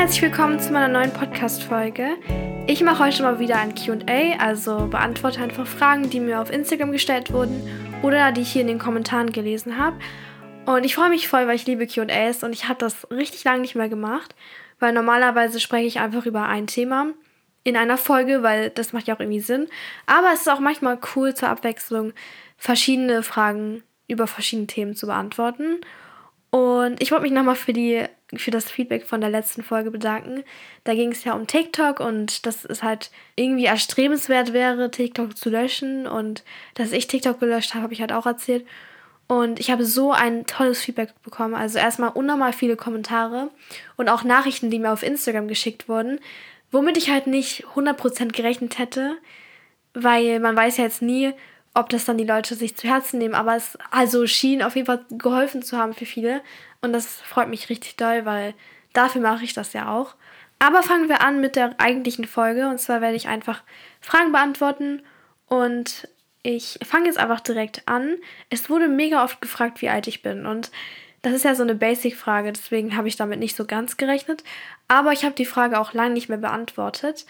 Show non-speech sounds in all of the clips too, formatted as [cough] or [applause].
herzlich willkommen zu meiner neuen Podcast-Folge. Ich mache heute mal wieder ein QA, also beantworte einfach Fragen, die mir auf Instagram gestellt wurden oder die ich hier in den Kommentaren gelesen habe. Und ich freue mich voll, weil ich liebe QAs und ich habe das richtig lange nicht mehr gemacht, weil normalerweise spreche ich einfach über ein Thema in einer Folge, weil das macht ja auch irgendwie Sinn. Aber es ist auch manchmal cool zur Abwechslung, verschiedene Fragen über verschiedene Themen zu beantworten. Und ich wollte mich nochmal für, für das Feedback von der letzten Folge bedanken. Da ging es ja um TikTok und dass es halt irgendwie erstrebenswert wäre, TikTok zu löschen. Und dass ich TikTok gelöscht habe, habe ich halt auch erzählt. Und ich habe so ein tolles Feedback bekommen. Also erstmal unnormal viele Kommentare und auch Nachrichten, die mir auf Instagram geschickt wurden, womit ich halt nicht 100% gerechnet hätte, weil man weiß ja jetzt nie, ob das dann die Leute sich zu Herzen nehmen, aber es also schien auf jeden Fall geholfen zu haben für viele und das freut mich richtig doll, weil dafür mache ich das ja auch. Aber fangen wir an mit der eigentlichen Folge und zwar werde ich einfach Fragen beantworten und ich fange jetzt einfach direkt an. Es wurde mega oft gefragt, wie alt ich bin und das ist ja so eine Basic-Frage, deswegen habe ich damit nicht so ganz gerechnet, aber ich habe die Frage auch lange nicht mehr beantwortet.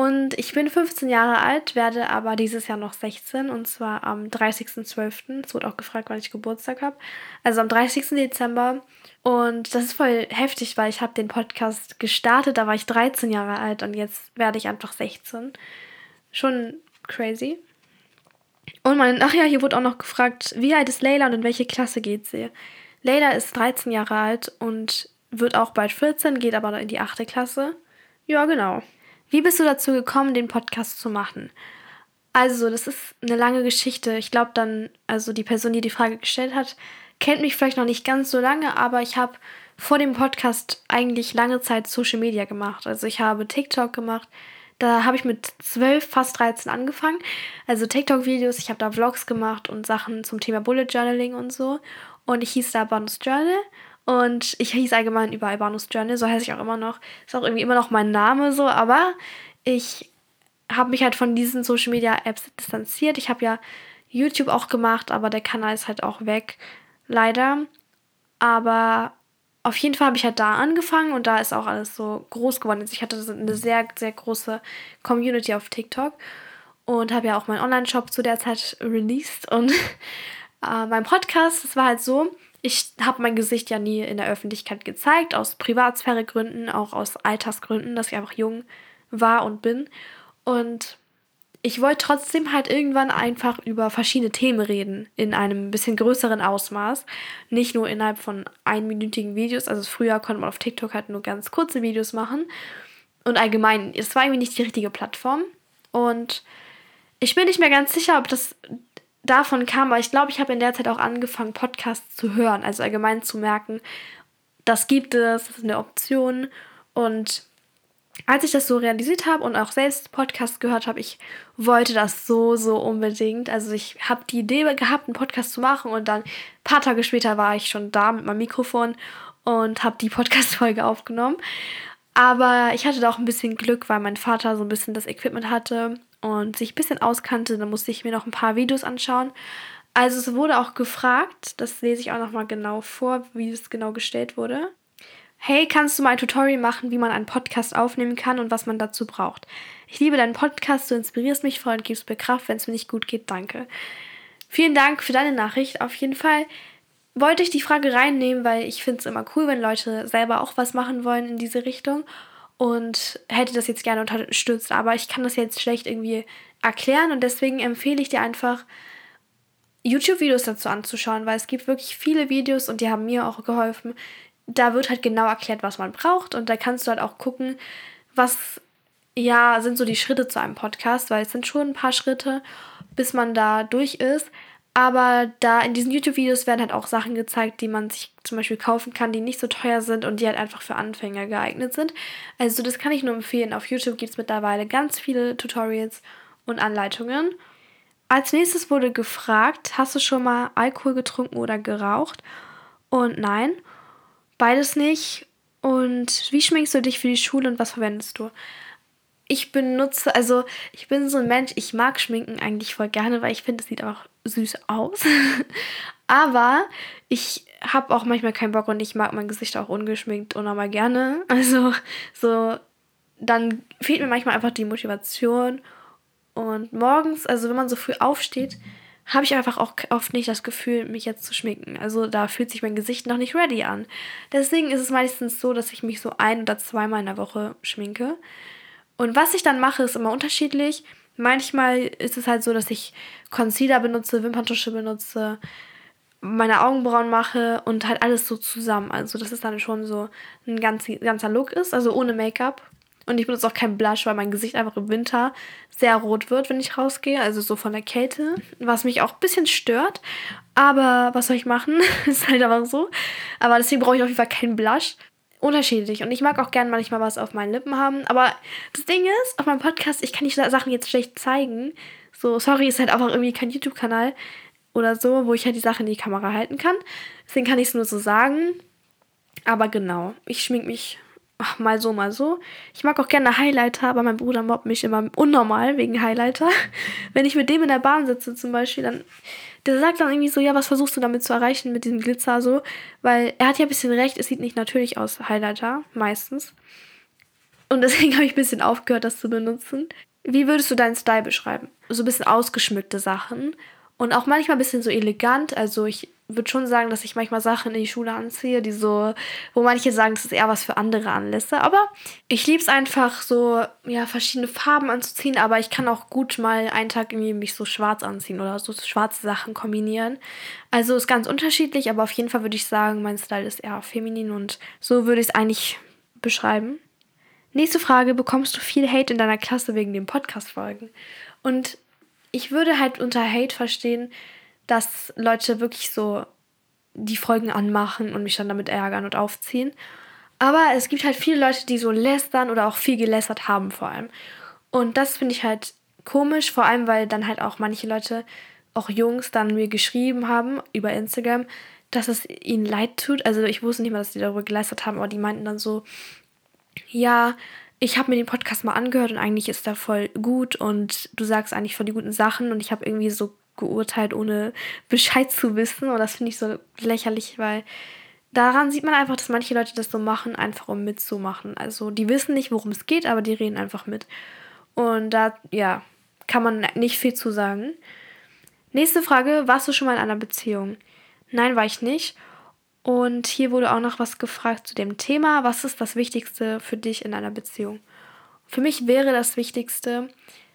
Und ich bin 15 Jahre alt, werde aber dieses Jahr noch 16 und zwar am 30.12. Es wurde auch gefragt, wann ich Geburtstag habe. Also am 30. Dezember. Und das ist voll heftig, weil ich habe den Podcast gestartet, da war ich 13 Jahre alt und jetzt werde ich einfach 16. Schon crazy. Und mein, ach ja, hier wurde auch noch gefragt, wie alt ist Leila und in welche Klasse geht sie? Leila ist 13 Jahre alt und wird auch bald 14, geht aber in die 8. Klasse. Ja, genau. Wie bist du dazu gekommen, den Podcast zu machen? Also, das ist eine lange Geschichte. Ich glaube dann, also die Person, die die Frage gestellt hat, kennt mich vielleicht noch nicht ganz so lange, aber ich habe vor dem Podcast eigentlich lange Zeit Social Media gemacht. Also ich habe TikTok gemacht. Da habe ich mit 12, fast 13 angefangen. Also TikTok-Videos, ich habe da Vlogs gemacht und Sachen zum Thema Bullet Journaling und so. Und ich hieß da Bonus Journal. Und ich hieß allgemein über Albanus Journal, so heiße ich auch immer noch. Ist auch irgendwie immer noch mein Name so, aber ich habe mich halt von diesen Social Media Apps distanziert. Ich habe ja YouTube auch gemacht, aber der Kanal ist halt auch weg, leider. Aber auf jeden Fall habe ich halt da angefangen und da ist auch alles so groß geworden. Also ich hatte eine sehr, sehr große Community auf TikTok und habe ja auch meinen Online-Shop zu der Zeit released. Und [laughs] äh, mein Podcast, das war halt so, ich habe mein Gesicht ja nie in der Öffentlichkeit gezeigt, aus Privatsphäregründen, auch aus Altersgründen, dass ich einfach jung war und bin. Und ich wollte trotzdem halt irgendwann einfach über verschiedene Themen reden, in einem bisschen größeren Ausmaß. Nicht nur innerhalb von einminütigen Videos. Also früher konnte man auf TikTok halt nur ganz kurze Videos machen. Und allgemein, es war irgendwie nicht die richtige Plattform. Und ich bin nicht mehr ganz sicher, ob das davon kam, weil ich glaube, ich habe in der Zeit auch angefangen, Podcasts zu hören, also allgemein zu merken, das gibt es, das ist eine Option. Und als ich das so realisiert habe und auch selbst Podcasts gehört habe, ich wollte das so, so unbedingt. Also ich habe die Idee gehabt, einen Podcast zu machen und dann ein paar Tage später war ich schon da mit meinem Mikrofon und habe die Podcast-Folge aufgenommen. Aber ich hatte da auch ein bisschen Glück, weil mein Vater so ein bisschen das Equipment hatte und sich ein bisschen auskannte, dann musste ich mir noch ein paar Videos anschauen. Also es wurde auch gefragt, das lese ich auch nochmal genau vor, wie es genau gestellt wurde. Hey, kannst du mal ein Tutorial machen, wie man einen Podcast aufnehmen kann und was man dazu braucht? Ich liebe deinen Podcast, du inspirierst mich voll und gibst mir Kraft, wenn es mir nicht gut geht. Danke. Vielen Dank für deine Nachricht. Auf jeden Fall wollte ich die Frage reinnehmen, weil ich finde es immer cool, wenn Leute selber auch was machen wollen in diese Richtung und hätte das jetzt gerne unterstützt, aber ich kann das jetzt schlecht irgendwie erklären und deswegen empfehle ich dir einfach YouTube-Videos dazu anzuschauen, weil es gibt wirklich viele Videos und die haben mir auch geholfen. Da wird halt genau erklärt, was man braucht und da kannst du halt auch gucken, was ja sind so die Schritte zu einem Podcast, weil es sind schon ein paar Schritte, bis man da durch ist. Aber da in diesen YouTube-Videos werden halt auch Sachen gezeigt, die man sich zum Beispiel kaufen kann, die nicht so teuer sind und die halt einfach für Anfänger geeignet sind. Also das kann ich nur empfehlen. Auf YouTube gibt es mittlerweile ganz viele Tutorials und Anleitungen. Als nächstes wurde gefragt, hast du schon mal Alkohol getrunken oder geraucht? Und nein, beides nicht. Und wie schminkst du dich für die Schule und was verwendest du? Ich benutze, also ich bin so ein Mensch, ich mag Schminken eigentlich voll gerne, weil ich finde, es sieht auch süß aus. [laughs] Aber ich habe auch manchmal keinen Bock und ich mag mein Gesicht auch ungeschminkt und mal gerne. [laughs] Also so, dann fehlt mir manchmal einfach die Motivation. Und morgens, also wenn man so früh aufsteht, habe ich einfach auch oft nicht das Gefühl, mich jetzt zu schminken. Also da fühlt sich mein Gesicht noch nicht ready an. Deswegen ist es meistens so, dass ich mich so ein oder zweimal in der Woche schminke. Und was ich dann mache, ist immer unterschiedlich. Manchmal ist es halt so, dass ich Concealer benutze, Wimperntusche benutze, meine Augenbrauen mache und halt alles so zusammen. Also, dass es dann schon so ein ganz, ganzer Look ist, also ohne Make-up. Und ich benutze auch keinen Blush, weil mein Gesicht einfach im Winter sehr rot wird, wenn ich rausgehe. Also so von der Kälte, was mich auch ein bisschen stört. Aber was soll ich machen? [laughs] ist halt einfach so. Aber deswegen brauche ich auf jeden Fall keinen Blush. Unterschiedlich. Und ich mag auch gerne manchmal was auf meinen Lippen haben. Aber das Ding ist, auf meinem Podcast, ich kann die Sachen jetzt schlecht zeigen. So, sorry, ist halt einfach irgendwie kein YouTube-Kanal oder so, wo ich halt die Sache in die Kamera halten kann. Deswegen kann ich es nur so sagen. Aber genau, ich schmink mich ach, mal so, mal so. Ich mag auch gerne Highlighter, aber mein Bruder mobbt mich immer unnormal wegen Highlighter. [laughs] Wenn ich mit dem in der Bahn sitze zum Beispiel, dann der sagt dann irgendwie so, ja, was versuchst du damit zu erreichen mit diesem Glitzer so? Weil er hat ja ein bisschen recht, es sieht nicht natürlich aus, Highlighter, meistens. Und deswegen [laughs] habe ich ein bisschen aufgehört, das zu benutzen. Wie würdest du deinen Style beschreiben? So ein bisschen ausgeschmückte Sachen und auch manchmal ein bisschen so elegant. Also ich würde schon sagen, dass ich manchmal Sachen in die Schule anziehe, die so, wo manche sagen, das ist eher was für andere Anlässe. Aber ich liebe es einfach so, ja, verschiedene Farben anzuziehen. Aber ich kann auch gut mal einen Tag irgendwie mich so schwarz anziehen oder so schwarze Sachen kombinieren. Also ist ganz unterschiedlich, aber auf jeden Fall würde ich sagen, mein Style ist eher feminin und so würde ich es eigentlich beschreiben. Nächste Frage: Bekommst du viel Hate in deiner Klasse wegen den Podcast-Folgen? Und ich würde halt unter Hate verstehen, dass Leute wirklich so die Folgen anmachen und mich dann damit ärgern und aufziehen. Aber es gibt halt viele Leute, die so lästern oder auch viel gelästert haben vor allem. Und das finde ich halt komisch, vor allem weil dann halt auch manche Leute, auch Jungs, dann mir geschrieben haben über Instagram, dass es ihnen leid tut. Also ich wusste nicht mal, dass die darüber gelästert haben, aber die meinten dann so, ja, ich habe mir den Podcast mal angehört und eigentlich ist er voll gut und du sagst eigentlich voll die guten Sachen und ich habe irgendwie so geurteilt, ohne Bescheid zu wissen und das finde ich so lächerlich, weil daran sieht man einfach, dass manche Leute das so machen, einfach um mitzumachen. Also die wissen nicht, worum es geht, aber die reden einfach mit. Und da, ja, kann man nicht viel zu sagen. Nächste Frage, warst du schon mal in einer Beziehung? Nein, war ich nicht. Und hier wurde auch noch was gefragt zu dem Thema. Was ist das Wichtigste für dich in einer Beziehung? Für mich wäre das Wichtigste,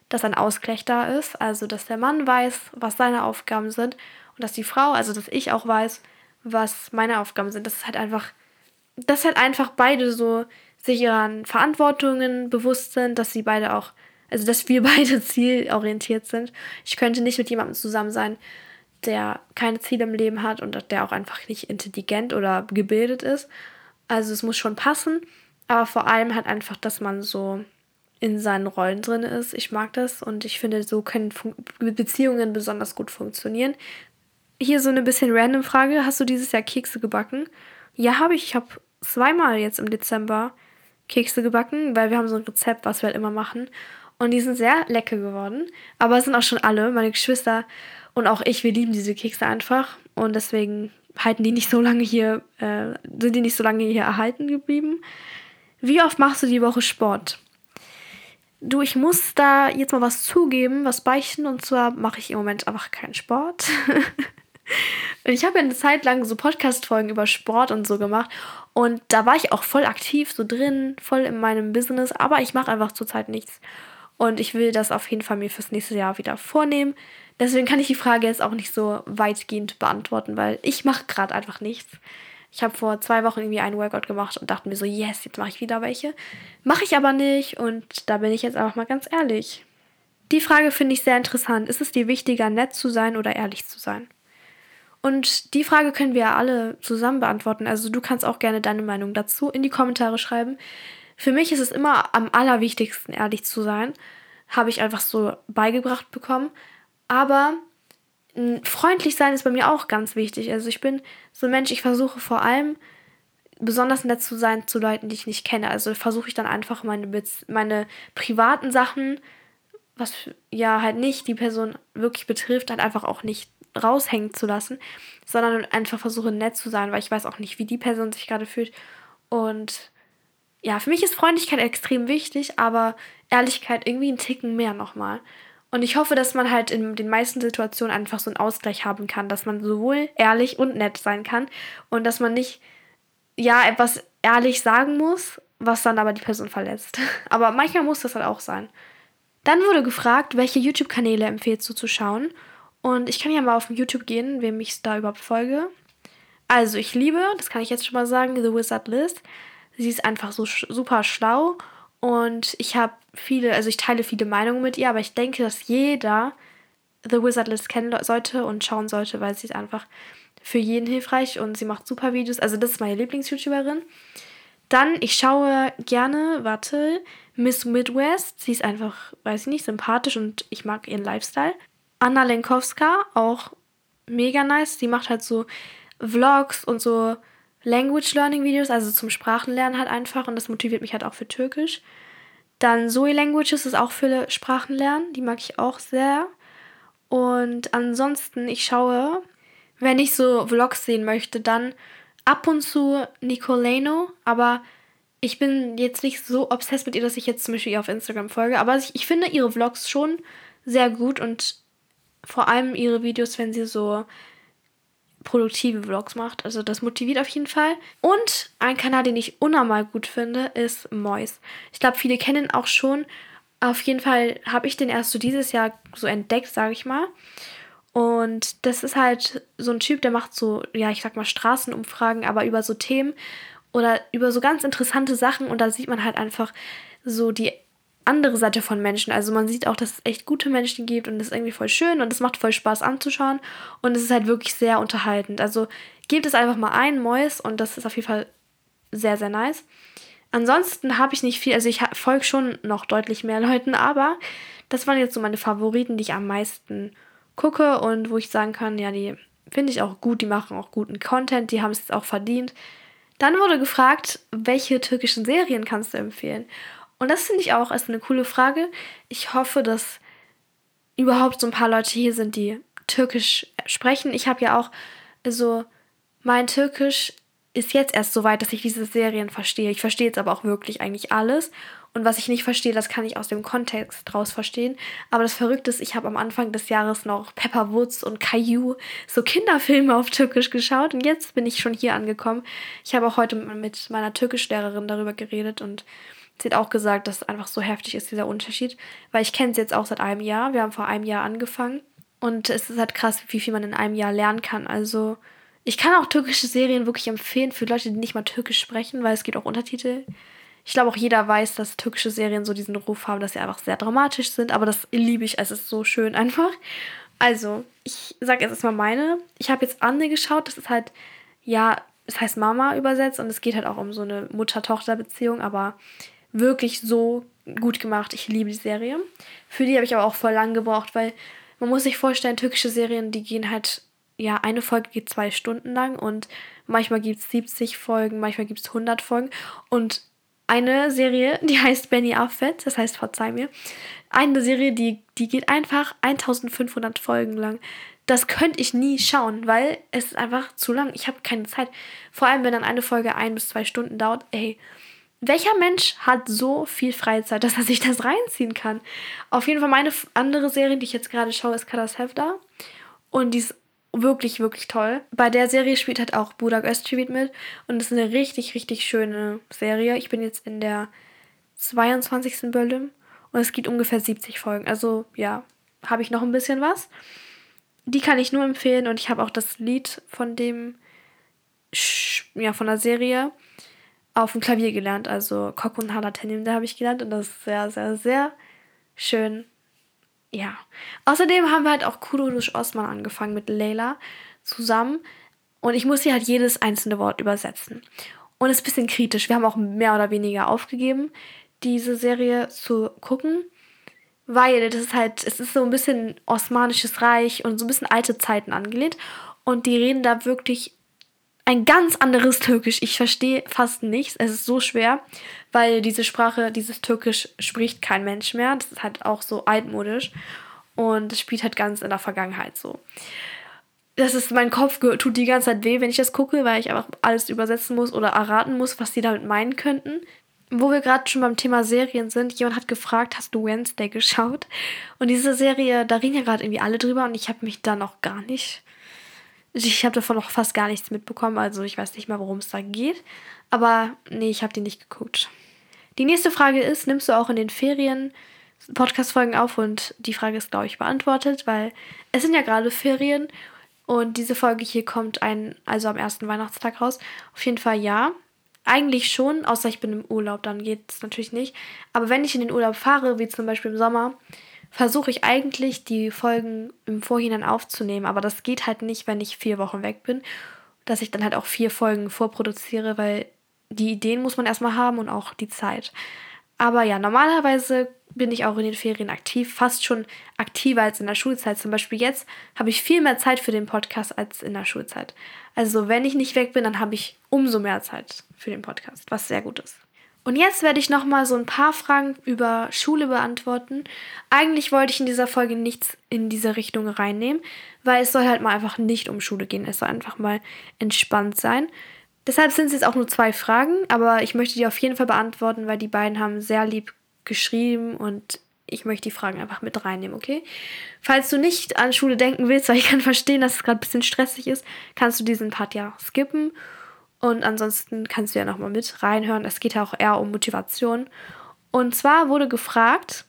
dass ein Ausgleich da ist, also dass der Mann weiß, was seine Aufgaben sind und dass die Frau, also dass ich auch weiß, was meine Aufgaben sind. Das ist halt einfach, dass halt einfach beide so sich ihren Verantwortungen bewusst sind, dass sie beide auch, also dass wir [laughs] beide zielorientiert sind. Ich könnte nicht mit jemandem zusammen sein, der keine Ziele im Leben hat und der auch einfach nicht intelligent oder gebildet ist. Also es muss schon passen, aber vor allem halt einfach, dass man so in seinen Rollen drin ist. Ich mag das und ich finde, so können Fun Beziehungen besonders gut funktionieren. Hier so eine bisschen random Frage. Hast du dieses Jahr Kekse gebacken? Ja, habe ich. Ich habe zweimal jetzt im Dezember Kekse gebacken, weil wir haben so ein Rezept, was wir halt immer machen. Und die sind sehr lecker geworden. Aber es sind auch schon alle. Meine Geschwister und auch ich, wir lieben diese Kekse einfach. Und deswegen halten die nicht so lange hier, äh, sind die nicht so lange hier erhalten geblieben. Wie oft machst du die Woche Sport? Du, ich muss da jetzt mal was zugeben, was beichten. Und zwar mache ich im Moment einfach keinen Sport. [laughs] ich habe ja eine Zeit lang so Podcast-Folgen über Sport und so gemacht. Und da war ich auch voll aktiv, so drin, voll in meinem Business. Aber ich mache einfach zurzeit nichts. Und ich will das auf jeden Fall mir fürs nächste Jahr wieder vornehmen. Deswegen kann ich die Frage jetzt auch nicht so weitgehend beantworten, weil ich mache gerade einfach nichts. Ich habe vor zwei Wochen irgendwie einen Workout gemacht und dachte mir so, yes, jetzt mache ich wieder welche. Mache ich aber nicht und da bin ich jetzt einfach mal ganz ehrlich. Die Frage finde ich sehr interessant. Ist es dir wichtiger, nett zu sein oder ehrlich zu sein? Und die Frage können wir ja alle zusammen beantworten. Also du kannst auch gerne deine Meinung dazu in die Kommentare schreiben. Für mich ist es immer am allerwichtigsten, ehrlich zu sein. Habe ich einfach so beigebracht bekommen. Aber freundlich sein ist bei mir auch ganz wichtig. Also ich bin so ein Mensch, ich versuche vor allem besonders nett zu sein zu Leuten, die ich nicht kenne. Also versuche ich dann einfach meine, meine privaten Sachen, was ja halt nicht die Person wirklich betrifft, halt einfach auch nicht raushängen zu lassen, sondern einfach versuche nett zu sein, weil ich weiß auch nicht, wie die Person sich gerade fühlt. Und ja, für mich ist Freundlichkeit extrem wichtig, aber Ehrlichkeit irgendwie einen Ticken mehr nochmal. Und ich hoffe, dass man halt in den meisten Situationen einfach so einen Ausgleich haben kann, dass man sowohl ehrlich und nett sein kann und dass man nicht, ja, etwas ehrlich sagen muss, was dann aber die Person verletzt. [laughs] Aber manchmal muss das halt auch sein. Dann wurde gefragt, welche YouTube-Kanäle empfehlst du zu schauen? Und ich kann ja mal auf YouTube gehen, wem ich da überhaupt folge. Also, ich liebe, das kann ich jetzt schon mal sagen, The Wizard List. Sie ist einfach so super schlau und ich habe viele, also ich teile viele Meinungen mit ihr, aber ich denke, dass jeder The Wizard List kennen sollte und schauen sollte, weil sie ist einfach für jeden hilfreich und sie macht super Videos. Also das ist meine Lieblings-YouTuberin. Dann, ich schaue gerne, warte, Miss Midwest. Sie ist einfach, weiß ich nicht, sympathisch und ich mag ihren Lifestyle. Anna Lenkowska, auch mega nice. Sie macht halt so Vlogs und so Language Learning Videos, also zum Sprachenlernen halt einfach und das motiviert mich halt auch für Türkisch. Dann Zoe Languages ist auch für Sprachenlernen, die mag ich auch sehr. Und ansonsten, ich schaue, wenn ich so Vlogs sehen möchte, dann ab und zu Nicoleno, aber ich bin jetzt nicht so obsessed mit ihr, dass ich jetzt zum Beispiel ihr auf Instagram folge. Aber ich, ich finde ihre Vlogs schon sehr gut und vor allem ihre Videos, wenn sie so produktive Vlogs macht. Also das motiviert auf jeden Fall. Und ein Kanal, den ich unnormal gut finde, ist Mois. Ich glaube, viele kennen ihn auch schon. Auf jeden Fall habe ich den erst so dieses Jahr so entdeckt, sage ich mal. Und das ist halt so ein Typ, der macht so, ja, ich sag mal Straßenumfragen, aber über so Themen oder über so ganz interessante Sachen. Und da sieht man halt einfach so die andere Seite von Menschen. Also man sieht auch, dass es echt gute Menschen gibt und das ist irgendwie voll schön und es macht voll Spaß anzuschauen und es ist halt wirklich sehr unterhaltend. Also gebt es einfach mal ein, Mois, und das ist auf jeden Fall sehr, sehr nice. Ansonsten habe ich nicht viel, also ich folge schon noch deutlich mehr [laughs] Leuten, aber das waren jetzt so meine Favoriten, die ich am meisten gucke und wo ich sagen kann, ja, die finde ich auch gut, die machen auch guten Content, die haben es jetzt auch verdient. Dann wurde gefragt, welche türkischen Serien kannst du empfehlen? Und das finde ich auch als eine coole Frage. Ich hoffe, dass überhaupt so ein paar Leute hier sind, die Türkisch sprechen. Ich habe ja auch so, mein Türkisch ist jetzt erst so weit, dass ich diese Serien verstehe. Ich verstehe jetzt aber auch wirklich eigentlich alles. Und was ich nicht verstehe, das kann ich aus dem Kontext draus verstehen. Aber das Verrückte ist, ich habe am Anfang des Jahres noch Pepper Woods und Caillou, so Kinderfilme auf Türkisch geschaut. Und jetzt bin ich schon hier angekommen. Ich habe auch heute mit meiner Türkischlehrerin darüber geredet und Sie hat auch gesagt, dass es einfach so heftig ist, dieser Unterschied. Weil ich kenne es jetzt auch seit einem Jahr. Wir haben vor einem Jahr angefangen. Und es ist halt krass, wie viel man in einem Jahr lernen kann. Also, ich kann auch türkische Serien wirklich empfehlen für Leute, die nicht mal türkisch sprechen, weil es gibt auch Untertitel. Ich glaube auch jeder weiß, dass türkische Serien so diesen Ruf haben, dass sie einfach sehr dramatisch sind. Aber das liebe ich. Es ist so schön einfach. Also, ich sage jetzt erstmal meine. Ich habe jetzt Anne geschaut. Das ist halt, ja, es heißt Mama übersetzt und es geht halt auch um so eine Mutter-Tochter-Beziehung, aber wirklich so gut gemacht. Ich liebe die Serie. Für die habe ich aber auch voll lang gebraucht, weil man muss sich vorstellen, türkische Serien, die gehen halt, ja, eine Folge geht zwei Stunden lang und manchmal gibt es 70 Folgen, manchmal gibt es 100 Folgen und eine Serie, [laughs] die heißt Benny Affet, das heißt, verzeih mir, eine Serie, die, die geht einfach 1500 Folgen lang. Das könnte ich nie schauen, weil es ist einfach zu lang. Ich habe keine Zeit. Vor allem, wenn dann eine Folge ein bis zwei Stunden dauert. Ey, welcher Mensch hat so viel Freizeit, dass er sich das reinziehen kann? Auf jeden Fall meine andere Serie, die ich jetzt gerade schaue, ist Kadas Hefda. Und die ist wirklich, wirklich toll. Bei der Serie spielt halt auch Budak Özçivit mit. Und es ist eine richtig, richtig schöne Serie. Ich bin jetzt in der 22. Bölüm. Und es gibt ungefähr 70 Folgen. Also ja, habe ich noch ein bisschen was. Die kann ich nur empfehlen. Und ich habe auch das Lied von dem, ja, von der Serie auf dem Klavier gelernt. Also Kok und Halatenim, da habe ich gelernt und das ist sehr, sehr, sehr schön. Ja. Außerdem haben wir halt auch Kudo durch Osman angefangen mit Leila zusammen und ich muss hier halt jedes einzelne Wort übersetzen. Und es ist ein bisschen kritisch. Wir haben auch mehr oder weniger aufgegeben, diese Serie zu gucken, weil das ist halt, es ist so ein bisschen Osmanisches Reich und so ein bisschen alte Zeiten angelehnt. Und die reden da wirklich ein ganz anderes Türkisch. Ich verstehe fast nichts. Es ist so schwer, weil diese Sprache, dieses Türkisch spricht kein Mensch mehr. Das ist halt auch so altmodisch und es spielt halt ganz in der Vergangenheit so. das ist, mein Kopf tut die ganze Zeit weh, wenn ich das gucke, weil ich einfach alles übersetzen muss oder erraten muss, was die damit meinen könnten. Wo wir gerade schon beim Thema Serien sind, jemand hat gefragt, hast du Wednesday geschaut? Und diese Serie, da reden ja gerade irgendwie alle drüber und ich habe mich da noch gar nicht. Ich habe davon noch fast gar nichts mitbekommen, also ich weiß nicht mal, worum es da geht. Aber nee, ich habe die nicht geguckt. Die nächste Frage ist, nimmst du auch in den Ferien Podcast-Folgen auf? Und die Frage ist, glaube ich, beantwortet, weil es sind ja gerade Ferien und diese Folge hier kommt ein, also am ersten Weihnachtstag raus. Auf jeden Fall ja. Eigentlich schon, außer ich bin im Urlaub, dann geht es natürlich nicht. Aber wenn ich in den Urlaub fahre, wie zum Beispiel im Sommer, versuche ich eigentlich die Folgen im Vorhinein aufzunehmen. Aber das geht halt nicht, wenn ich vier Wochen weg bin, dass ich dann halt auch vier Folgen vorproduziere, weil die Ideen muss man erstmal haben und auch die Zeit. Aber ja, normalerweise bin ich auch in den Ferien aktiv, fast schon aktiver als in der Schulzeit. Zum Beispiel jetzt habe ich viel mehr Zeit für den Podcast als in der Schulzeit. Also wenn ich nicht weg bin, dann habe ich umso mehr Zeit für den Podcast, was sehr gut ist. Und jetzt werde ich nochmal so ein paar Fragen über Schule beantworten. Eigentlich wollte ich in dieser Folge nichts in diese Richtung reinnehmen, weil es soll halt mal einfach nicht um Schule gehen. Es soll einfach mal entspannt sein. Deshalb sind es jetzt auch nur zwei Fragen, aber ich möchte die auf jeden Fall beantworten, weil die beiden haben sehr lieb geschrieben und ich möchte die Fragen einfach mit reinnehmen, okay? Falls du nicht an Schule denken willst, weil ich kann verstehen, dass es gerade ein bisschen stressig ist, kannst du diesen Part ja skippen. Und ansonsten kannst du ja nochmal mit reinhören. Es geht ja auch eher um Motivation. Und zwar wurde gefragt,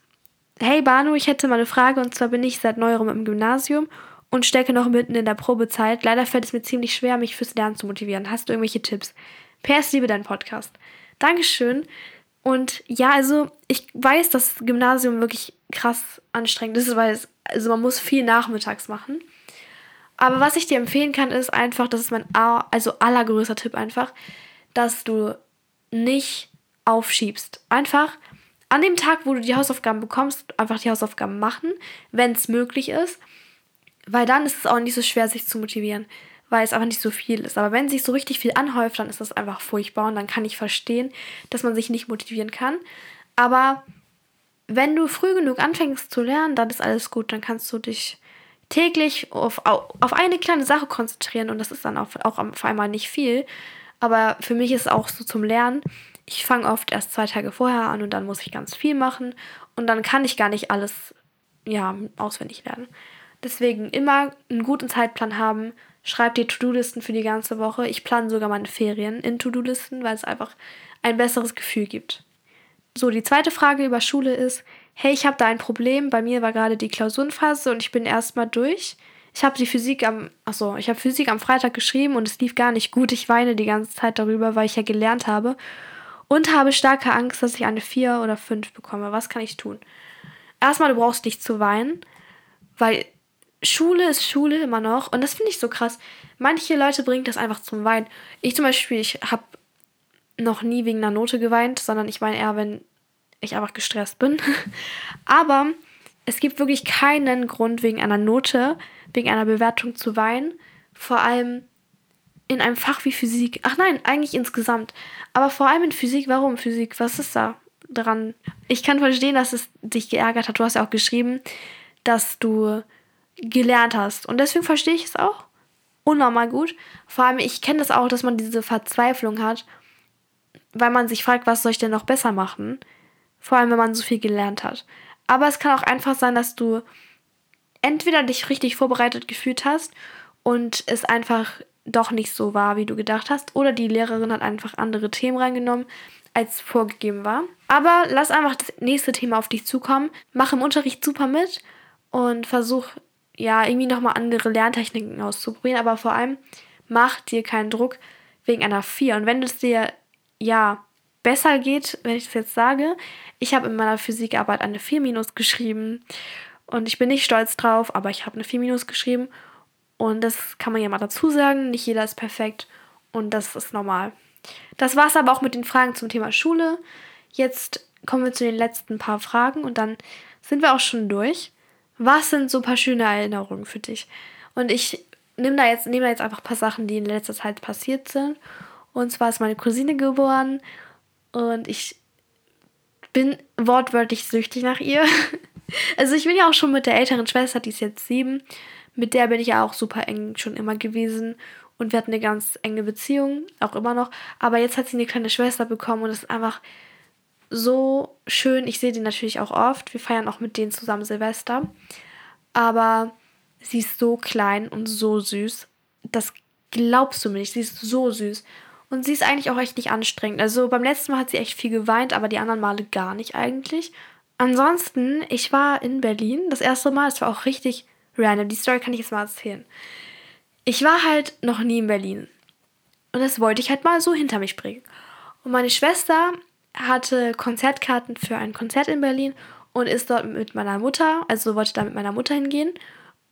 hey Banu, ich hätte mal eine Frage und zwar bin ich seit neuerem im Gymnasium und stecke noch mitten in der Probezeit. Leider fällt es mir ziemlich schwer, mich fürs Lernen zu motivieren. Hast du irgendwelche Tipps? PS liebe deinen Podcast. Dankeschön. Und ja, also ich weiß, dass Gymnasium wirklich krass anstrengend ist, weil es, also man muss viel nachmittags machen. Aber was ich dir empfehlen kann, ist einfach, das ist mein also allergrößter Tipp einfach, dass du nicht aufschiebst. Einfach an dem Tag, wo du die Hausaufgaben bekommst, einfach die Hausaufgaben machen, wenn es möglich ist. Weil dann ist es auch nicht so schwer, sich zu motivieren weil es einfach nicht so viel ist. Aber wenn sich so richtig viel anhäuft, dann ist das einfach furchtbar und dann kann ich verstehen, dass man sich nicht motivieren kann. Aber wenn du früh genug anfängst zu lernen, dann ist alles gut. Dann kannst du dich täglich auf, auf eine kleine Sache konzentrieren und das ist dann auch, auch auf einmal nicht viel. Aber für mich ist es auch so zum Lernen. Ich fange oft erst zwei Tage vorher an und dann muss ich ganz viel machen und dann kann ich gar nicht alles ja, auswendig lernen. Deswegen immer einen guten Zeitplan haben, Schreib dir To-Do-Listen für die ganze Woche. Ich plane sogar meine Ferien in To-Do-Listen, weil es einfach ein besseres Gefühl gibt. So, die zweite Frage über Schule ist, hey, ich habe da ein Problem. Bei mir war gerade die Klausurenphase und ich bin erstmal durch. Ich habe die Physik am, achso, ich habe Physik am Freitag geschrieben und es lief gar nicht gut. Ich weine die ganze Zeit darüber, weil ich ja gelernt habe. Und habe starke Angst, dass ich eine 4 oder 5 bekomme. Was kann ich tun? Erstmal, du brauchst nicht zu weinen, weil Schule ist Schule immer noch. Und das finde ich so krass. Manche Leute bringen das einfach zum Weinen. Ich zum Beispiel, ich habe noch nie wegen einer Note geweint, sondern ich weine eher, wenn ich einfach gestresst bin. [laughs] Aber es gibt wirklich keinen Grund, wegen einer Note, wegen einer Bewertung zu weinen. Vor allem in einem Fach wie Physik. Ach nein, eigentlich insgesamt. Aber vor allem in Physik. Warum Physik? Was ist da dran? Ich kann verstehen, dass es dich geärgert hat. Du hast ja auch geschrieben, dass du gelernt hast. Und deswegen verstehe ich es auch unnormal gut. Vor allem, ich kenne das auch, dass man diese Verzweiflung hat, weil man sich fragt, was soll ich denn noch besser machen? Vor allem, wenn man so viel gelernt hat. Aber es kann auch einfach sein, dass du entweder dich richtig vorbereitet gefühlt hast und es einfach doch nicht so war, wie du gedacht hast, oder die Lehrerin hat einfach andere Themen reingenommen, als vorgegeben war. Aber lass einfach das nächste Thema auf dich zukommen. Mach im Unterricht super mit und versuch ja, irgendwie nochmal andere Lerntechniken auszuprobieren, aber vor allem mach dir keinen Druck wegen einer 4. Und wenn es dir, ja, besser geht, wenn ich das jetzt sage, ich habe in meiner Physikarbeit eine 4 minus geschrieben und ich bin nicht stolz drauf, aber ich habe eine 4 minus geschrieben und das kann man ja mal dazu sagen, nicht jeder ist perfekt und das ist normal. Das war es aber auch mit den Fragen zum Thema Schule. Jetzt kommen wir zu den letzten paar Fragen und dann sind wir auch schon durch was sind so ein paar schöne Erinnerungen für dich? Und ich nehme da jetzt, nehme da jetzt einfach ein paar Sachen, die in letzter Zeit passiert sind. Und zwar ist meine Cousine geboren und ich bin wortwörtlich süchtig nach ihr. [laughs] Also ich bin ja auch schon mit der älteren Schwester, die ist jetzt sieben, Mit der bin ich ja auch super eng schon immer gewesen. Und wir hatten eine ganz enge Beziehung, auch immer noch. Aber jetzt hat sie eine kleine Schwester bekommen und es ist einfach so schön. Ich sehe die natürlich auch oft. Wir feiern auch mit denen zusammen Silvester. Aber sie ist so klein und so süß. Das glaubst du mir nicht. Sie ist so süß. Und sie ist eigentlich auch echt nicht anstrengend. Also beim letzten Mal hat sie echt viel geweint, aber die anderen Male gar nicht eigentlich. Ansonsten, ich war in Berlin das erste Mal. Es war auch richtig random. Die Story kann ich jetzt mal erzählen. Ich war halt noch nie in Berlin. Und das wollte ich halt mal so hinter mich bringen. Und meine Schwester hatte Konzertkarten für ein Konzert in Berlin und ist dort mit meiner Mutter, also wollte da mit meiner Mutter hingehen.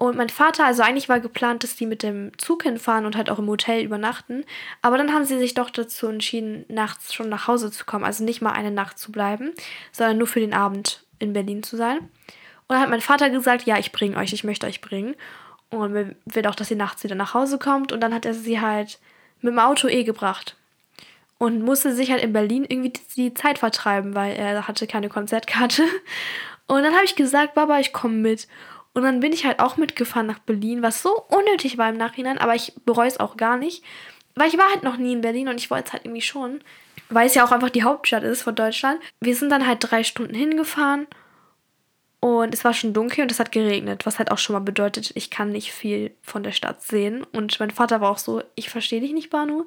Und mein Vater, also eigentlich war geplant, dass die mit dem Zug hinfahren und halt auch im Hotel übernachten. Aber dann haben sie sich doch dazu entschieden, nachts schon nach Hause zu kommen. Also nicht mal eine Nacht zu bleiben, sondern nur für den Abend in Berlin zu sein. Und dann hat mein Vater gesagt, ja, ich bringe euch, ich möchte euch bringen. Und will auch, dass sie nachts wieder nach Hause kommt. Und dann hat er sie halt mit dem Auto eh gebracht. Und musste sich halt in Berlin irgendwie die Zeit vertreiben, weil er hatte keine Konzertkarte. [laughs] Und dann habe ich gesagt, Baba, ich komme mit. Und dann bin ich halt auch mitgefahren nach Berlin, was so unnötig war im Nachhinein, aber ich bereue es auch gar nicht. Weil ich war halt noch nie in Berlin und ich wollte es halt irgendwie schon. Weil es ja auch einfach die Hauptstadt ist von Deutschland. Wir sind dann halt drei Stunden hingefahren und es war schon dunkel und es hat geregnet, was halt auch schon mal bedeutet, ich kann nicht viel von der Stadt sehen. Und mein Vater war auch so, ich verstehe dich nicht, Banu.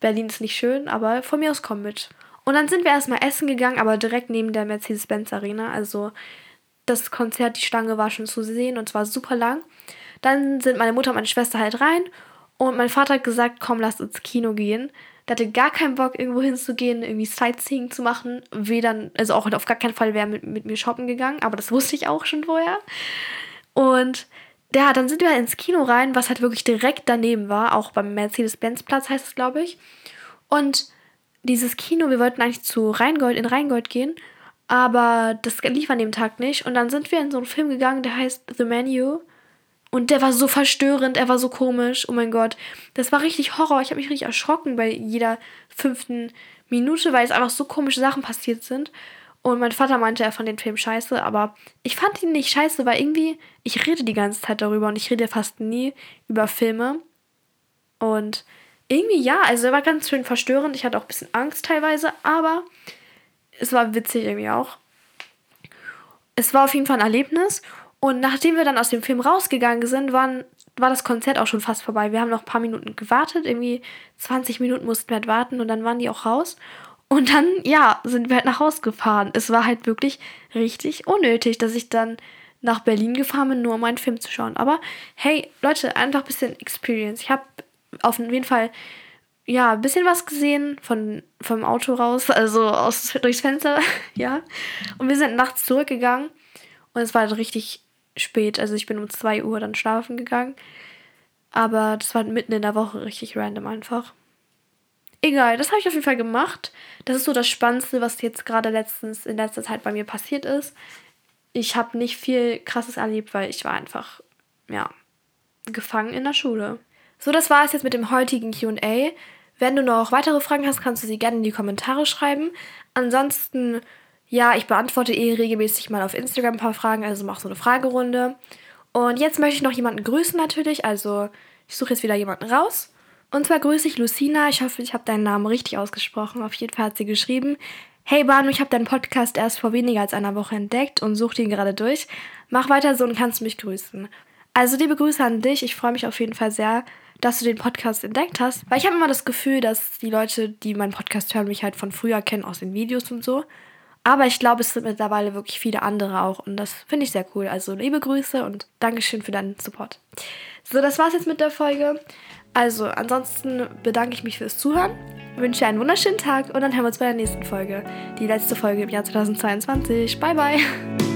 Berlin ist nicht schön, aber von mir aus komm mit. Und dann sind wir erstmal essen gegangen, aber direkt neben der Mercedes-Benz Arena. Also das Konzert, die Stange war schon zu sehen und zwar super lang. Dann sind meine Mutter und meine Schwester halt rein und mein Vater hat gesagt, komm, lass ins Kino gehen. Der hatte gar keinen Bock, irgendwo hinzugehen, irgendwie Sightseeing zu machen. Weder, also auch auf gar keinen Fall wäre mit, mit mir shoppen gegangen, aber das wusste ich auch schon vorher. Und ja, dann sind wir halt ins Kino rein, was halt wirklich direkt daneben war, auch beim Mercedes-Benz-Platz heißt es, glaube ich. Und dieses Kino, wir wollten eigentlich zu Rheingold, in Rheingold gehen aber das lief an dem Tag nicht. Und dann sind wir in so einen Film gegangen, der heißt The Menu. Und der war so verstörend, er war so komisch. Oh mein Gott. Das war richtig Horror. Ich habe mich richtig erschrocken bei jeder fünften Minute, weil es einfach so komische Sachen passiert sind. Und mein Vater meinte, er fand den Film scheiße, aber ich fand ihn nicht scheiße, weil irgendwie, ich rede die ganze Zeit darüber und ich rede fast nie über Filme. Und irgendwie ja, also er war ganz schön verstörend. Ich hatte auch ein bisschen Angst teilweise, aber es war witzig irgendwie auch. Es war auf jeden Fall ein Erlebnis. Und nachdem wir dann aus dem Film rausgegangen sind, waren, war das Konzert auch schon fast vorbei. Wir haben noch ein paar Minuten gewartet. Irgendwie 20 Minuten mussten wir halt warten und dann waren die auch raus. Und dann, ja, sind wir halt nach Hause gefahren. Es war halt wirklich richtig unnötig, dass ich dann nach Berlin gefahren bin, nur um einen Film zu schauen. Aber hey, Leute, einfach ein bisschen Experience. Ich habe auf jeden Fall ja, ein bisschen was gesehen von, vom Auto raus, also aus, durchs Fenster, [laughs] ja. Und wir sind nachts zurückgegangen und es war halt richtig spät. Also ich bin um 2 Uhr dann schlafen gegangen. Aber das war mitten in der Woche richtig random einfach. Egal, das habe ich auf jeden Fall gemacht. Das ist so das Spannendste, was jetzt gerade letztens in letzter Zeit bei mir passiert ist. Ich habe nicht viel Krasses erlebt, weil ich war einfach, ja, gefangen in der Schule. So, das war es jetzt mit dem heutigen QA. Wenn du noch weitere Fragen hast, kannst du sie gerne in die Kommentare schreiben. Ansonsten, ja, ich beantworte eh regelmäßig mal auf Instagram ein paar Fragen, also mach so eine Fragerunde. Und jetzt möchte ich noch jemanden grüßen natürlich, also ich suche jetzt wieder jemanden raus. Und zwar grüße ich Lucina. Ich hoffe, ich habe deinen Namen richtig ausgesprochen. Auf jeden Fall hat sie geschrieben. Hey Banu, ich habe deinen Podcast erst vor weniger als einer Woche entdeckt und suche ihn gerade durch. Mach weiter so und kannst mich grüßen. Also liebe Grüße an dich. Ich freue mich auf jeden Fall sehr, dass du den Podcast entdeckt hast. Weil ich habe immer das Gefühl, dass die Leute, die meinen Podcast hören, mich halt von früher kennen aus den Videos und so. Aber ich glaube, es sind mittlerweile wirklich viele andere auch. Und das finde ich sehr cool. Also liebe Grüße und Dankeschön für deinen Support. So, das war's jetzt mit der Folge. Also, ansonsten bedanke ich mich fürs Zuhören, wünsche einen wunderschönen Tag und dann hören wir uns bei der nächsten Folge. Die letzte Folge im Jahr 2022. Bye, bye.